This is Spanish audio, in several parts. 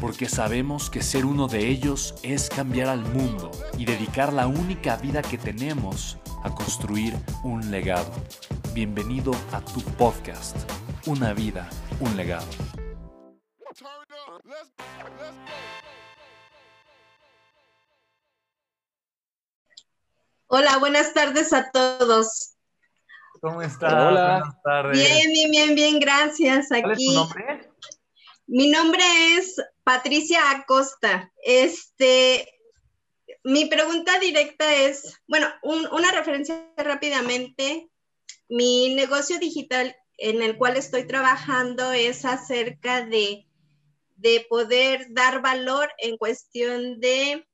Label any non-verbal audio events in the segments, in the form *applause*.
porque sabemos que ser uno de ellos es cambiar al mundo y dedicar la única vida que tenemos a construir un legado. Bienvenido a tu podcast, Una vida, un legado. Hola, buenas tardes a todos. ¿Cómo estás? Hola. Buenas tardes. Bien, bien, bien, bien, gracias. Aquí. ¿Cuál es tu nombre? Mi nombre es Patricia Acosta. Este, mi pregunta directa es, bueno, una referencia rápidamente. Mi negocio digital en el cual estoy trabajando es acerca de, de poder dar valor en cuestión de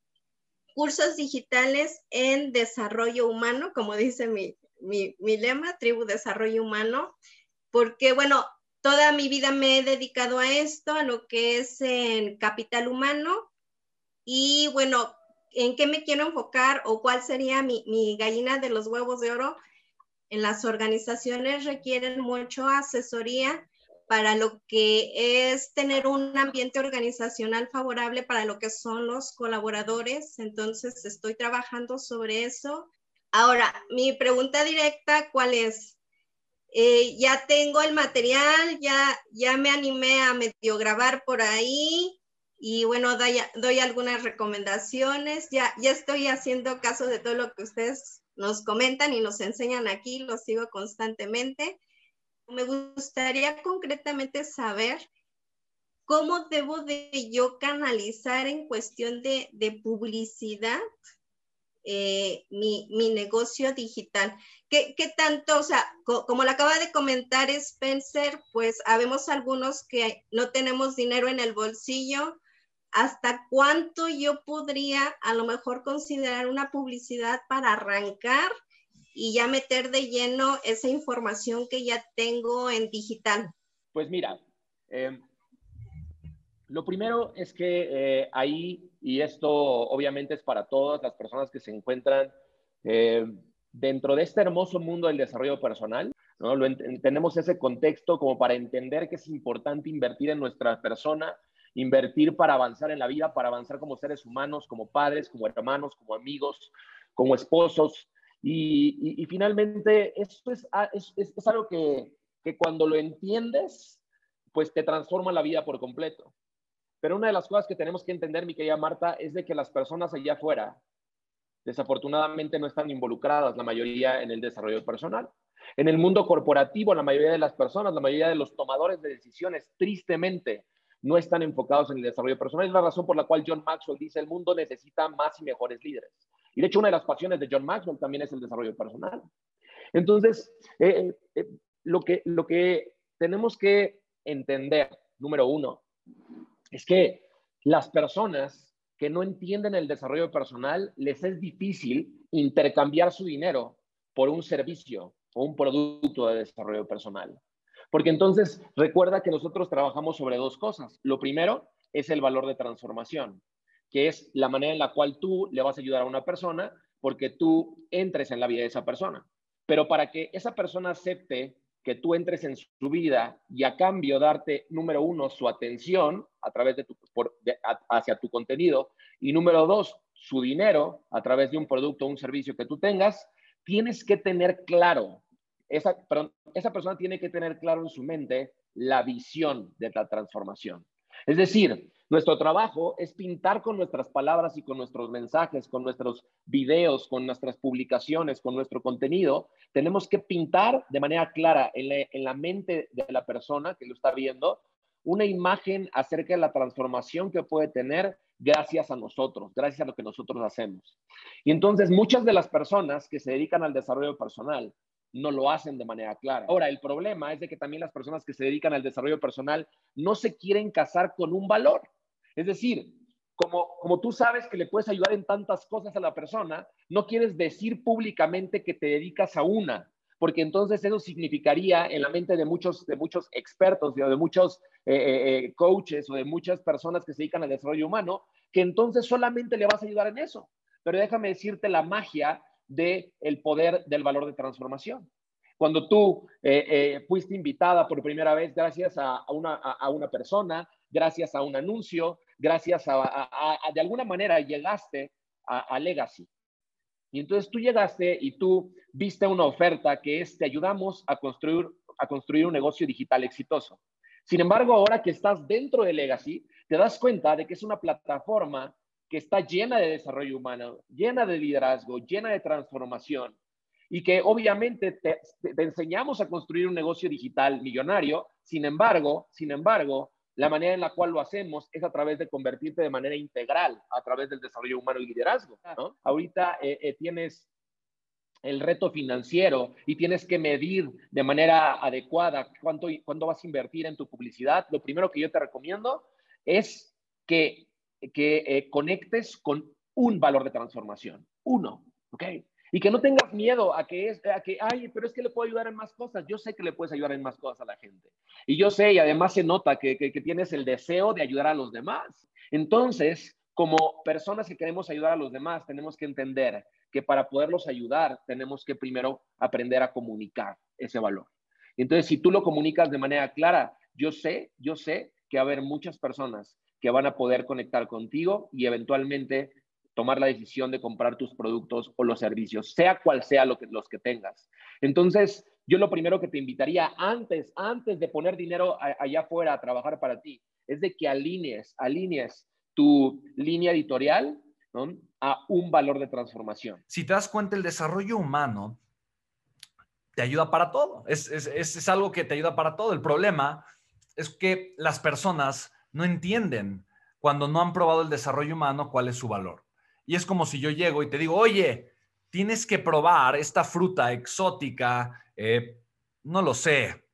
cursos digitales en desarrollo humano, como dice mi, mi, mi lema, Tribu Desarrollo Humano, porque bueno, toda mi vida me he dedicado a esto, a lo que es en capital humano. Y bueno, ¿en qué me quiero enfocar o cuál sería mi, gallina de los huevos de oro? En las organizaciones requieren mucho asesoría para lo que es tener un ambiente organizacional favorable para lo que son los colaboradores. Entonces, estoy trabajando sobre eso. Ahora, mi pregunta directa, ¿cuál es? Eh, ya tengo el material, ya, ya me animé a medio grabar por ahí y bueno, doy, doy algunas recomendaciones. Ya, ya estoy haciendo caso de todo lo que ustedes nos comentan y nos enseñan aquí, lo sigo constantemente. Me gustaría concretamente saber cómo debo de yo canalizar en cuestión de, de publicidad eh, mi, negocio digital. ¿Qué, tanto, o sea, como lo acaba de comentar Spencer, pues habemos algunos que no tenemos dinero en el bolsillo. ¿Hasta cuánto yo podría a lo mejor considerar una publicidad para arrancar y ya meter de lleno esa información que ya tengo en digital? Pues mira, eh, lo primero es que eh, ahí, y esto obviamente es para todas las personas que se encuentran eh, dentro de este hermoso mundo del desarrollo personal, ¿no? tenemos ese contexto como para entender que es importante invertir en nuestra persona, invertir para avanzar en la vida, para avanzar como seres humanos, como padres, como hermanos, como amigos, como esposos. Y, finalmente, esto es, ah, es, algo que cuando lo entiendes, pues te transforma la vida por completo. Pero una de las cosas que tenemos que entender, mi querida Marta, es de que las personas allá afuera, desafortunadamente, no están involucradas, la mayoría en el desarrollo personal. En el mundo corporativo, la mayoría de las personas, la mayoría de los tomadores de decisiones, tristemente, no están enfocados en el desarrollo personal. Es la razón por la cual John Maxwell dice, el mundo necesita más y mejores líderes. Y de hecho, una de las pasiones de John Maxwell también es el desarrollo personal. Entonces, eh, eh, lo, que, lo que tenemos que entender, número uno, es que las personas que no entienden el desarrollo personal, les es difícil intercambiar su dinero por un servicio o un producto de desarrollo personal. Porque entonces recuerda que nosotros trabajamos sobre dos cosas. Lo primero es el valor de transformación, que es la manera en la cual tú le vas a ayudar a una persona porque tú entres en la vida de esa persona. Pero para que esa persona acepte que tú entres en su vida y a cambio darte, número uno, su atención a través de tu, hacia tu contenido y número dos, su dinero a través de un producto o un servicio que tú tengas, tienes que tener claro, esa, esa persona tiene que tener claro en su mente la visión de la transformación. Es decir, Nuestro trabajo es pintar con nuestras palabras y con nuestros mensajes, con nuestros videos, con nuestras publicaciones, con nuestro contenido. Tenemos que pintar de manera clara en la, mente de la persona que lo está viendo una imagen acerca de la transformación que puede tener gracias a nosotros, gracias a lo que nosotros hacemos. Y entonces muchas de las personas que se dedican al desarrollo personal no lo hacen de manera clara. Ahora, el problema es de que también las personas que se dedican al desarrollo personal no se quieren casar con un valor. Es decir, como, como tú sabes que le puedes ayudar en tantas cosas a la persona, no quieres decir públicamente que te dedicas a una, porque entonces eso significaría en la mente de muchos, de muchos expertos, de, de muchos eh, eh, eh, coaches o de muchas personas que se dedican al desarrollo humano, que entonces solamente le vas a ayudar en eso. Pero déjame decirte la magia del el poder del valor de transformación. Cuando tú fuiste invitada por primera vez gracias a, una, a una persona, gracias a un anuncio, gracias a, de alguna manera llegaste a, Legacy. Y entonces tú llegaste y tú viste una oferta que es te ayudamos a construir, a construir un negocio digital exitoso. Sin embargo, ahora que estás dentro de Legacy, te das cuenta de que es una plataforma que está llena de desarrollo humano, llena de liderazgo, llena de transformación y que obviamente te, te enseñamos a construir un negocio digital millonario. Sin embargo, sin embargo, la manera en la cual lo hacemos es a través de convertirte de manera integral, a través del desarrollo humano y liderazgo. Ahorita eh, eh, tienes el reto financiero y tienes que medir de manera adecuada cuánto, cuánto vas a invertir en tu publicidad. Lo primero que yo te recomiendo es que, que eh, conectes con un valor de transformación. Uno, ¿ok? Y que no tengas miedo a que es, a que, ay, pero es que le puedo ayudar en más cosas. Yo sé que le puedes ayudar en más cosas a la gente. Y yo sé, y además se nota que, que, tienes el deseo de ayudar a los demás. Entonces, como personas que queremos ayudar a los demás, tenemos que entender que para poderlos ayudar, tenemos que primero aprender a comunicar ese valor. Entonces, si tú lo comunicas de manera clara, yo sé, yo sé que va a haber muchas personas que van a poder conectar contigo y eventualmente tomar la decisión de comprar tus productos o los servicios, sea cual sea lo que, los que tengas. Entonces, yo lo primero que te invitaría antes, antes de poner dinero allá afuera a trabajar para ti, es de que alinees, alinees tu línea editorial a un valor de transformación. Si te das cuenta, el desarrollo humano te ayuda para todo. Es, es, es algo que te ayuda para todo. El problema es que las personas no entienden cuando no han probado el desarrollo humano cuál es su valor. Y es como si yo llego y te digo, oye, tienes que probar esta fruta exótica, eh, no lo sé,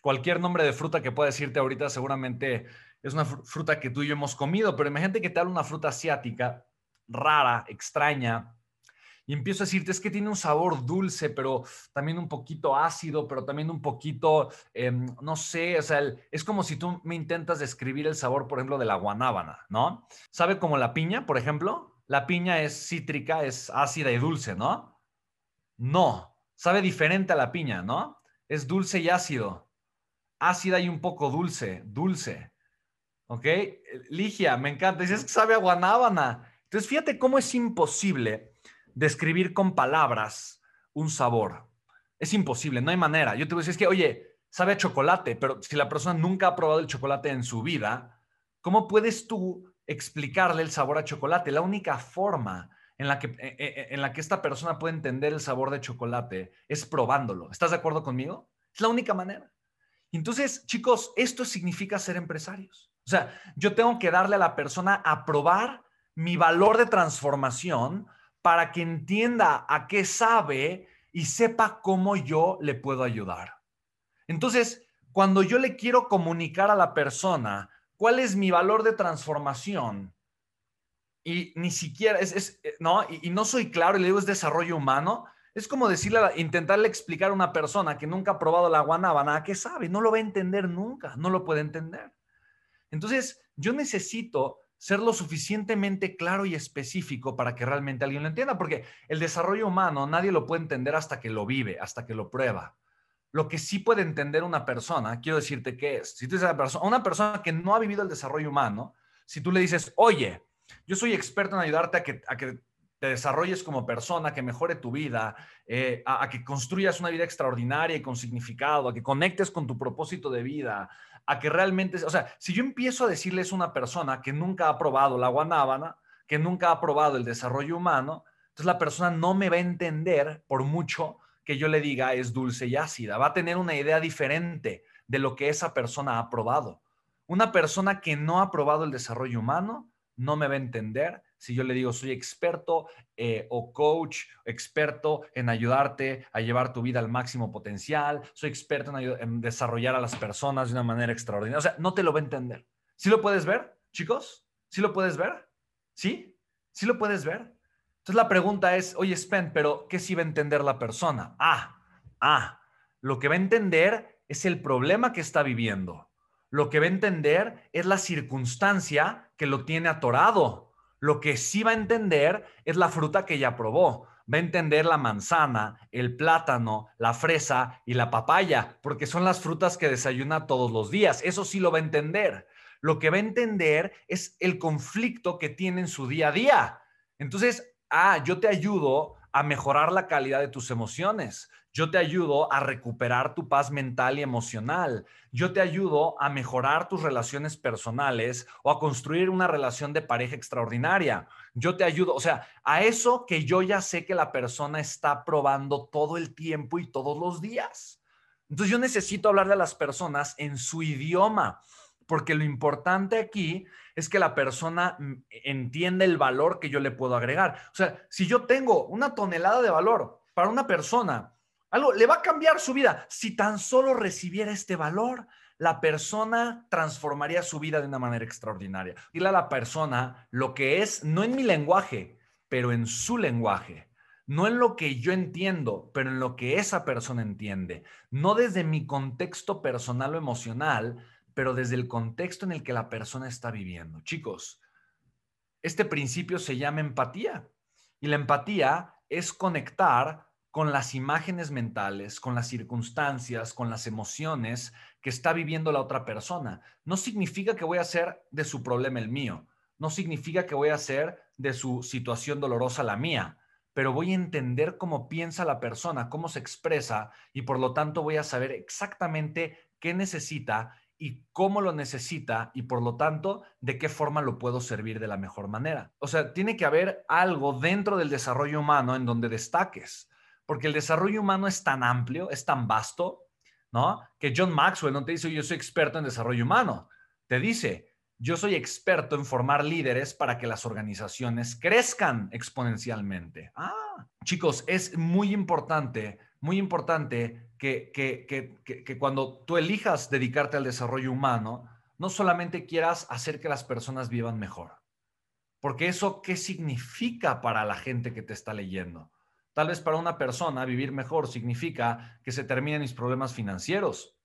cualquier nombre de fruta que pueda decirte ahorita seguramente es una fruta que tú y yo hemos comido, pero imagínate que te habla una fruta asiática rara, extraña, y empiezo a decirte, es que tiene un sabor dulce, pero también un poquito ácido, pero también un poquito, em, no sé, o sea, es como si tú me intentas describir el sabor, por ejemplo, de la guanábana, ¿no? ¿Sabe como la piña, por ejemplo? La piña es cítrica, es ácida y dulce, ¿no? No, sabe diferente a la piña, ¿no? Es dulce y ácido. Ácida y un poco dulce, dulce. ¿Ok? Ligia, me encanta. Dices que sabe a guanábana. Entonces, fíjate cómo es imposible describir con palabras un sabor. Es imposible, no hay manera. Yo te voy a decir, es que, oye, sabe a chocolate, pero si la persona nunca ha probado el chocolate en su vida, ¿cómo puedes tú explicarle el sabor a chocolate. La única forma en la, que, e, e, e, en la que esta persona puede entender el sabor de chocolate es probándolo. ¿Estás de acuerdo conmigo? Es la única manera. Entonces, chicos, esto significa ser empresarios. O sea, yo tengo que darle a la persona a probar mi valor de transformación para que entienda a qué sabe y sepa cómo yo le puedo ayudar. Entonces, cuando yo le quiero comunicar a la persona cuál es mi valor de transformación. Y ni siquiera es, eh, ¿no? Y, no soy claro y le digo es desarrollo humano. Es como decirle, intentarle explicar a una persona que nunca ha probado la guanábana, ¿qué sabe? No lo va a entender nunca, no lo puede entender. Entonces, yo necesito ser lo suficientemente claro y específico para que realmente alguien lo entienda, porque el desarrollo humano nadie lo puede entender hasta que lo vive, hasta que lo prueba lo que sí puede entender una persona, quiero decirte que es, si tú una persona, una persona que no ha vivido el desarrollo humano, si tú le dices, oye, yo soy experto en ayudarte a que, a que te desarrolles como persona, que mejore tu vida, eh, a, que construyas una vida extraordinaria y con significado, a que conectes con tu propósito de vida, a que realmente, o sea, si yo empiezo a decirles a una persona que nunca ha probado la guanábana, que nunca ha probado el desarrollo humano, entonces la persona no me va a entender por mucho que yo le diga es dulce y ácida, va a tener una idea diferente de lo que esa persona ha probado. Una persona que no ha probado el desarrollo humano no me va a entender si yo le digo soy experto eh, o coach, experto en ayudarte a llevar tu vida al máximo potencial, soy experto en, en desarrollar a las personas de una manera extraordinaria. O sea, no te lo va a entender. ¿Sí lo puedes ver, chicos? ¿Sí lo puedes ver? ¿Sí? ¿Sí lo puedes ver? Entonces la pregunta es, oye, Spen, pero ¿qué sí va a entender la persona? Ah, ah, lo que va a entender es el problema que está viviendo. Lo que va a entender es la circunstancia que lo tiene atorado lo que sí va a entender es la fruta que ya probó. Va a entender la manzana, el plátano, la fresa y la papaya, porque son las frutas que desayuna todos los días. Eso sí lo va a entender. Lo que va a entender es el conflicto que tiene en su día a día. Entonces, ah, yo te ayudo a mejorar la calidad de tus emociones. Yo te ayudo a recuperar tu paz mental y emocional. Yo te ayudo a mejorar tus relaciones personales o a construir una relación de pareja extraordinaria. Yo te ayudo, o sea, a eso que yo ya sé que la persona está probando todo el tiempo y todos los días. Entonces yo necesito hablarle a las personas en su idioma, porque lo importante aquí es que la persona mm, entienda el valor que yo le puedo agregar. O sea, si yo tengo una tonelada de valor para una persona, algo le va a cambiar su vida. Si tan solo recibiera este valor, la persona transformaría su vida de una manera extraordinaria. Dile a la persona lo que es, no en mi lenguaje, pero en su lenguaje. No en lo que yo entiendo, pero en lo que esa persona entiende. No desde mi contexto personal o emocional, pero desde el contexto en el que la persona está viviendo. Chicos, este principio se llama empatía. Y la empatía es conectar con las imágenes mentales, con las circunstancias, con las emociones que está viviendo la otra persona. No significa que voy a hacer de su problema el mío, no significa que voy a hacer de su situación dolorosa la mía, pero voy a entender cómo piensa la persona, cómo se expresa y por lo tanto voy a saber exactamente qué necesita y cómo lo necesita y por lo tanto de qué forma lo puedo servir de la mejor manera. O sea, tiene que haber algo dentro del desarrollo humano en donde destaques porque el desarrollo humano es tan amplio, es tan vasto, ¿no? Que John Maxwell no te dice, yo soy experto en desarrollo humano, te dice, yo soy experto en formar líderes para que las organizaciones crezcan exponencialmente. Ah, chicos, es muy importante, muy importante que, que, que, que, cuando tú elijas dedicarte al desarrollo humano, no solamente quieras hacer que las personas vivan mejor, porque eso, ¿qué significa para la gente que te está leyendo? Tal vez para una persona vivir mejor significa que se terminen mis problemas financieros.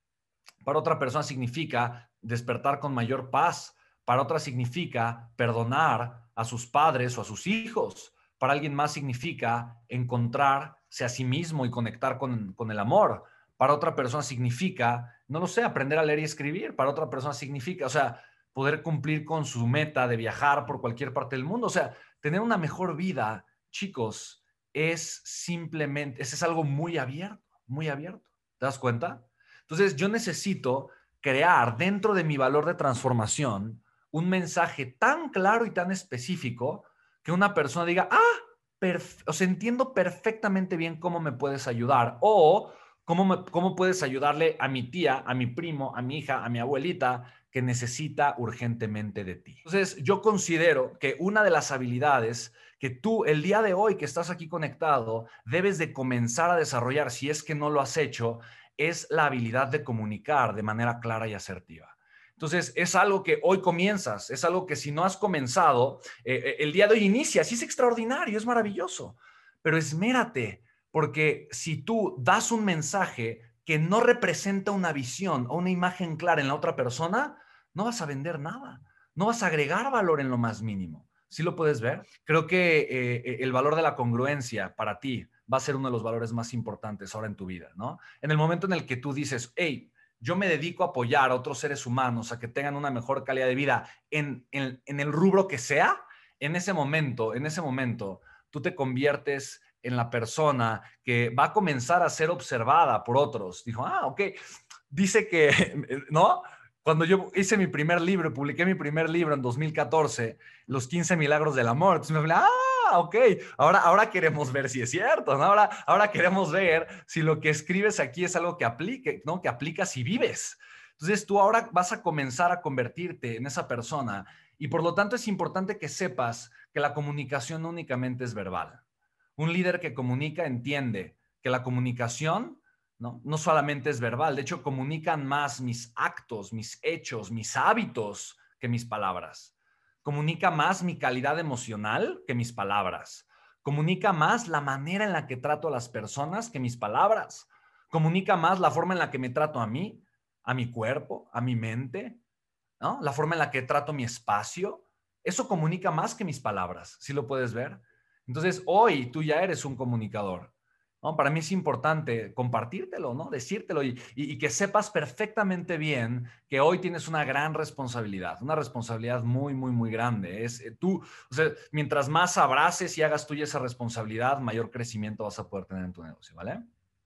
Para otra persona significa despertar con mayor paz. Para otra significa perdonar a sus padres o a sus hijos. Para alguien más significa encontrarse a sí mismo y conectar con, con el amor. Para otra persona significa, no lo sé, aprender a leer y escribir. Para otra persona significa, o sea, poder cumplir con su meta de viajar por cualquier parte del mundo. O sea, tener una mejor vida, chicos, es simplemente, ese es algo muy abierto, muy abierto. ¿Te das cuenta? Entonces yo necesito crear dentro de mi valor de transformación un mensaje tan claro y tan específico que una persona diga, ah, o entiendo perfectamente bien cómo me puedes ayudar o cómo, cómo puedes ayudarle a mi tía, a mi primo, a mi hija, a mi abuelita que necesita urgentemente de ti. Entonces, yo considero que una de las habilidades que tú el día de hoy que estás aquí conectado debes de comenzar a desarrollar, si es que no lo has hecho, es la habilidad de comunicar de manera clara y asertiva. Entonces, es algo que hoy comienzas, es algo que si no has comenzado, eh, el día de hoy inicia, sí es extraordinario, es maravilloso, pero esmérate, porque si tú das un mensaje que no representa una visión o una imagen clara en la otra persona, no vas a vender nada, no vas a agregar valor en lo más mínimo. ¿Sí lo puedes ver? Creo que eh, eh, el valor de la congruencia para ti va a ser uno de los valores más importantes ahora en tu vida, ¿no? En el momento en el que tú dices, hey, yo me dedico a apoyar a otros seres humanos a que tengan una mejor calidad de vida en, el rubro que sea, en ese momento, en ese momento, tú te conviertes en la persona que va a comenzar a ser observada por otros. Dijo, ah, ok, dice que, *laughs* ¿no? cuando yo hice mi primer libro, publiqué mi primer libro en 2014, Los 15 Milagros del Amor, entonces me falei, ah, ok, ahora, ahora queremos ver si es cierto, ahora, ahora queremos ver si lo que escribes aquí es algo que aplique, ¿no? que aplicas y vives. Entonces tú ahora vas a comenzar a convertirte en esa persona y por lo tanto es importante que sepas que la comunicación no únicamente es verbal. Un líder que comunica entiende que la comunicación ¿no? No solamente es verbal, de hecho comunican más mis actos, mis hechos, mis hábitos que mis palabras. Comunica más mi calidad emocional que mis palabras. Comunica más la manera en la que trato a las personas que mis palabras. Comunica más la forma en la que me trato a mí, a mi cuerpo, a mi mente, ¿no? La forma en la que trato mi espacio. Eso comunica más que mis palabras, ¿sí lo puedes ver? Entonces, hoy tú ya eres un comunicador. Para mí es importante compartírtelo, ¿no? Decírtelo y, que sepas perfectamente bien que hoy tienes una gran responsabilidad, una responsabilidad muy, muy, muy grande. Es eh, tú, o sea, mientras más abraces y hagas tuya esa responsabilidad, mayor crecimiento vas a poder tener en tu negocio, ¿vale?